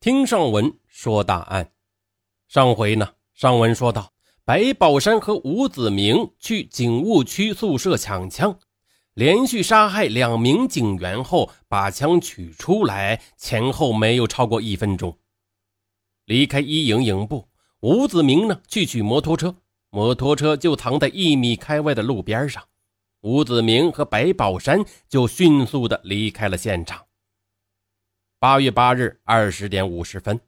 听上文说大案。上回呢，上文说到白宝山和吴子明去警务区宿舍抢枪，连续杀害两名警员后，把枪取出来，前后没有超过一分钟。离开一营营部，吴子明呢去取摩托车，摩托车就藏在一米开外的路边上。吴子明和白宝山就迅速的离开了现场。八月八日二十点五十分，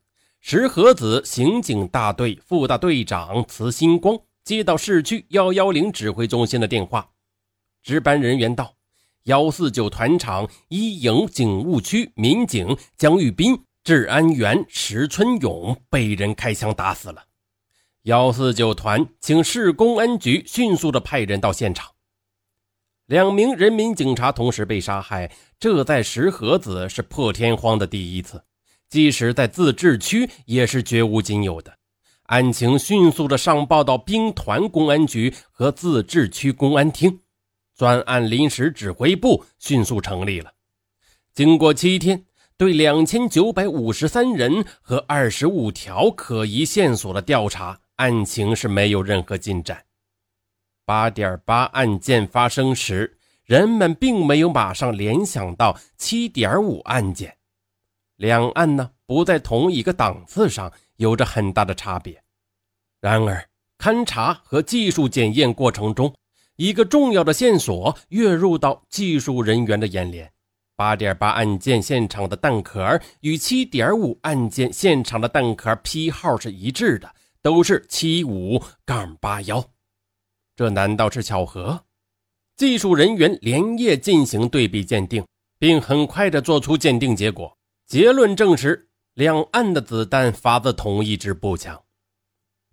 石河子刑警大队副大队长慈星光接到市区幺幺零指挥中心的电话，值班人员到，幺四九团场一营警务区民警江玉斌、治安员石春勇被人开枪打死了。幺四九团请市公安局迅速的派人到现场。两名人民警察同时被杀害，这在石河子是破天荒的第一次，即使在自治区也是绝无仅有的。案情迅速的上报到兵团公安局和自治区公安厅，专案临时指挥部迅速成立了。经过七天，对两千九百五十三人和二十五条可疑线索的调查，案情是没有任何进展。八点八案件发生时，人们并没有马上联想到七点五案件，两案呢不在同一个档次上，有着很大的差别。然而，勘查和技术检验过程中，一个重要的线索跃入到技术人员的眼帘：八点八案件现场的弹壳与七点五案件现场的弹壳批号是一致的，都是七五杠八幺。这难道是巧合？技术人员连夜进行对比鉴定，并很快的做出鉴定结果，结论证实两岸的子弹发自同一支步枪。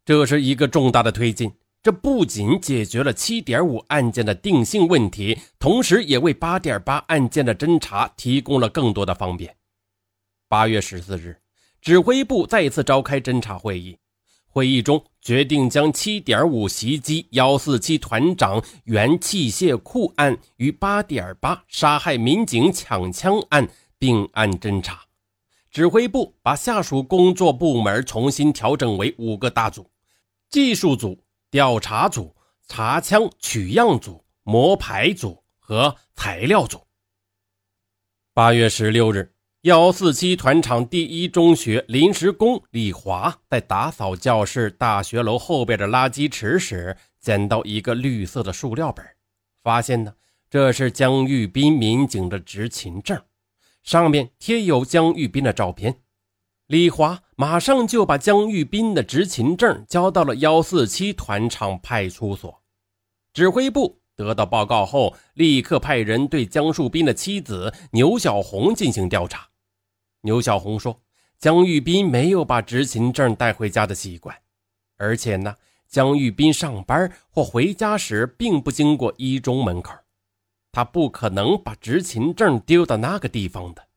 这是一个重大的推进，这不仅解决了七点五案件的定性问题，同时也为八点八案件的侦查提供了更多的方便。八月十四日，指挥部再次召开侦查会议。会议中决定将七点五袭击幺四七团长原器械库案与八点八杀害民警抢枪案并案侦查。指挥部把下属工作部门重新调整为五个大组：技术组、调查组、查枪取样组、摸排组和材料组。八月十六日。幺四七团场第一中学临时工李华在打扫教室大学楼后边的垃圾池时，捡到一个绿色的塑料本，发现呢，这是江玉斌民警的执勤证，上面贴有江玉斌的照片。李华马上就把江玉斌的执勤证交到了幺四七团场派出所，指挥部。得到报告后，立刻派人对江树斌的妻子牛小红进行调查。牛小红说：“江玉斌没有把执勤证带回家的习惯，而且呢，江玉斌上班或回家时并不经过一中门口，他不可能把执勤证丢到那个地方的。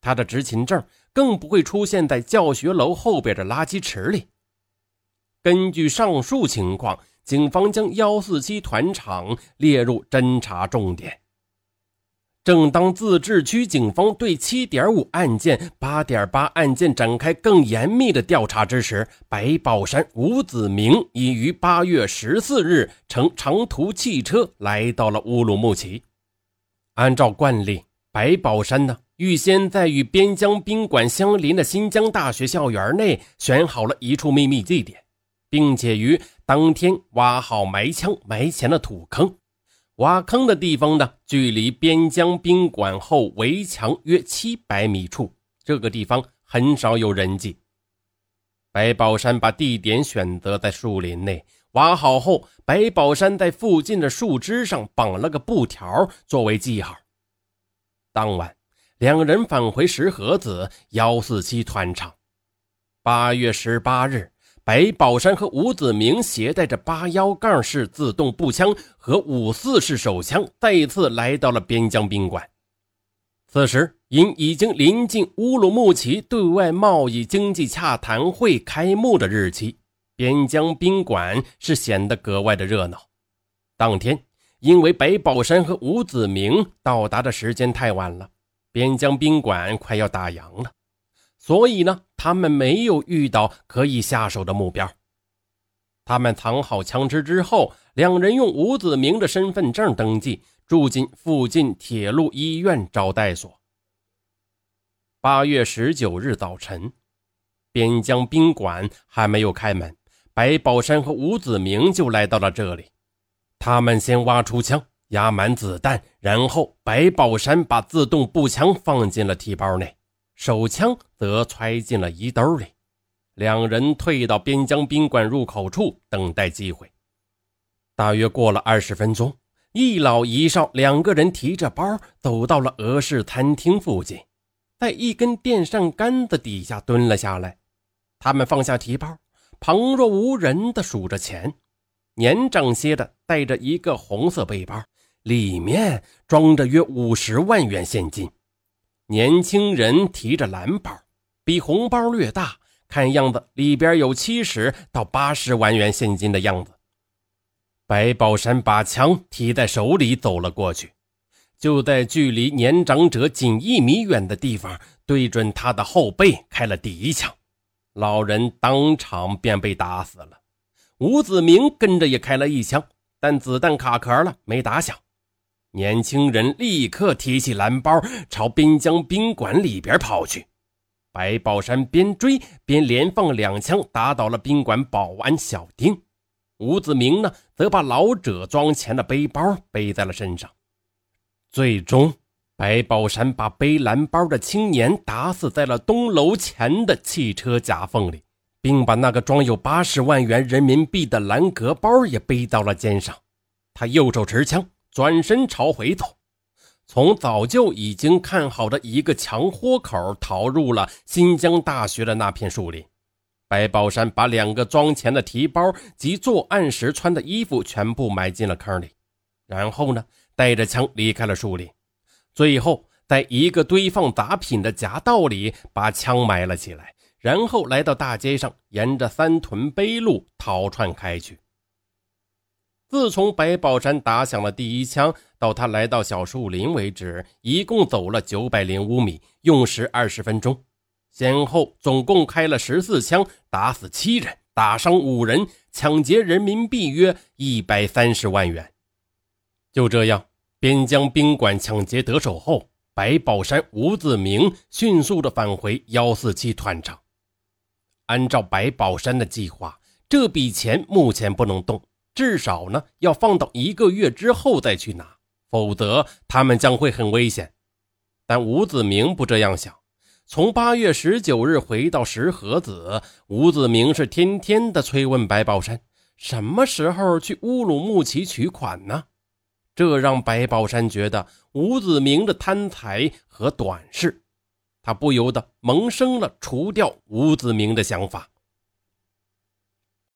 他的执勤证更不会出现在教学楼后边的垃圾池里。根据上述情况，警方将幺四七团场列入侦查重点。”正当自治区警方对七点五案件、八点八案件展开更严密的调查之时，白宝山、吴子明已于八月十四日乘长途汽车来到了乌鲁木齐。按照惯例，白宝山呢预先在与边疆宾馆相邻的新疆大学校园内选好了一处秘密地点，并且于当天挖好埋枪埋钱的土坑。挖坑的地方呢，距离边疆宾馆后围墙约七百米处。这个地方很少有人迹。白宝山把地点选择在树林内，挖好后，白宝山在附近的树枝上绑了个布条作为记号。当晚，两人返回石河子幺四七团场。八月十八日。白宝山和吴子明携带着八幺杠式自动步枪和五四式手枪，再次来到了边疆宾馆。此时，因已经临近乌鲁木齐对外贸易经济洽谈会开幕的日期，边疆宾馆是显得格外的热闹。当天，因为白宝山和吴子明到达的时间太晚了，边疆宾馆快要打烊了，所以呢。他们没有遇到可以下手的目标。他们藏好枪支之后，两人用吴子明的身份证登记，住进附近铁路医院招待所。八月十九日早晨，边疆宾馆还没有开门，白宝山和吴子明就来到了这里。他们先挖出枪，压满子弹，然后白宝山把自动步枪放进了提包内，手枪则揣进了衣兜里。两人退到边疆宾馆入口处等待机会。大约过了二十分钟，一老一少两个人提着包走到了俄式餐厅附近，在一根电扇杆子底下蹲了下来。他们放下提包，旁若无人地数着钱。年长些的带着一个红色背包，里面装着约五十万元现金；年轻人提着蓝包，比红包略大。看样子里边有七十到八十万元现金的样子。白宝山把枪提在手里走了过去，就在距离年长者仅一米远的地方，对准他的后背开了第一枪，老人当场便被打死了。吴子明跟着也开了一枪，但子弹卡壳了，没打响。年轻人立刻提起蓝包，朝滨江宾馆里边跑去。白宝山边追边连放两枪，打倒了宾馆保安小丁。吴子明呢，则把老者装钱的背包背在了身上。最终，白宝山把背蓝包的青年打死在了东楼前的汽车夹缝里，并把那个装有八十万元人民币的蓝格包也背到了肩上。他右手持枪，转身朝回走。从早就已经看好的一个墙豁口逃入了新疆大学的那片树林。白宝山把两个装钱的提包及作案时穿的衣服全部埋进了坑里，然后呢，带着枪离开了树林。最后，在一个堆放杂品的夹道里把枪埋了起来，然后来到大街上，沿着三屯北路逃窜开去。自从白宝山打响了第一枪到他来到小树林为止，一共走了九百零五米，用时二十分钟，先后总共开了十四枪，打死七人，打伤五人，抢劫人民币约一百三十万元。就这样，边疆宾馆抢劫得手后，白宝山、吴子明迅速的返回幺四七团场。按照白宝山的计划，这笔钱目前不能动。至少呢，要放到一个月之后再去拿，否则他们将会很危险。但吴子明不这样想。从八月十九日回到石河子，吴子明是天天的催问白宝山，什么时候去乌鲁木齐取款呢？这让白宝山觉得吴子明的贪财和短视，他不由得萌生了除掉吴子明的想法。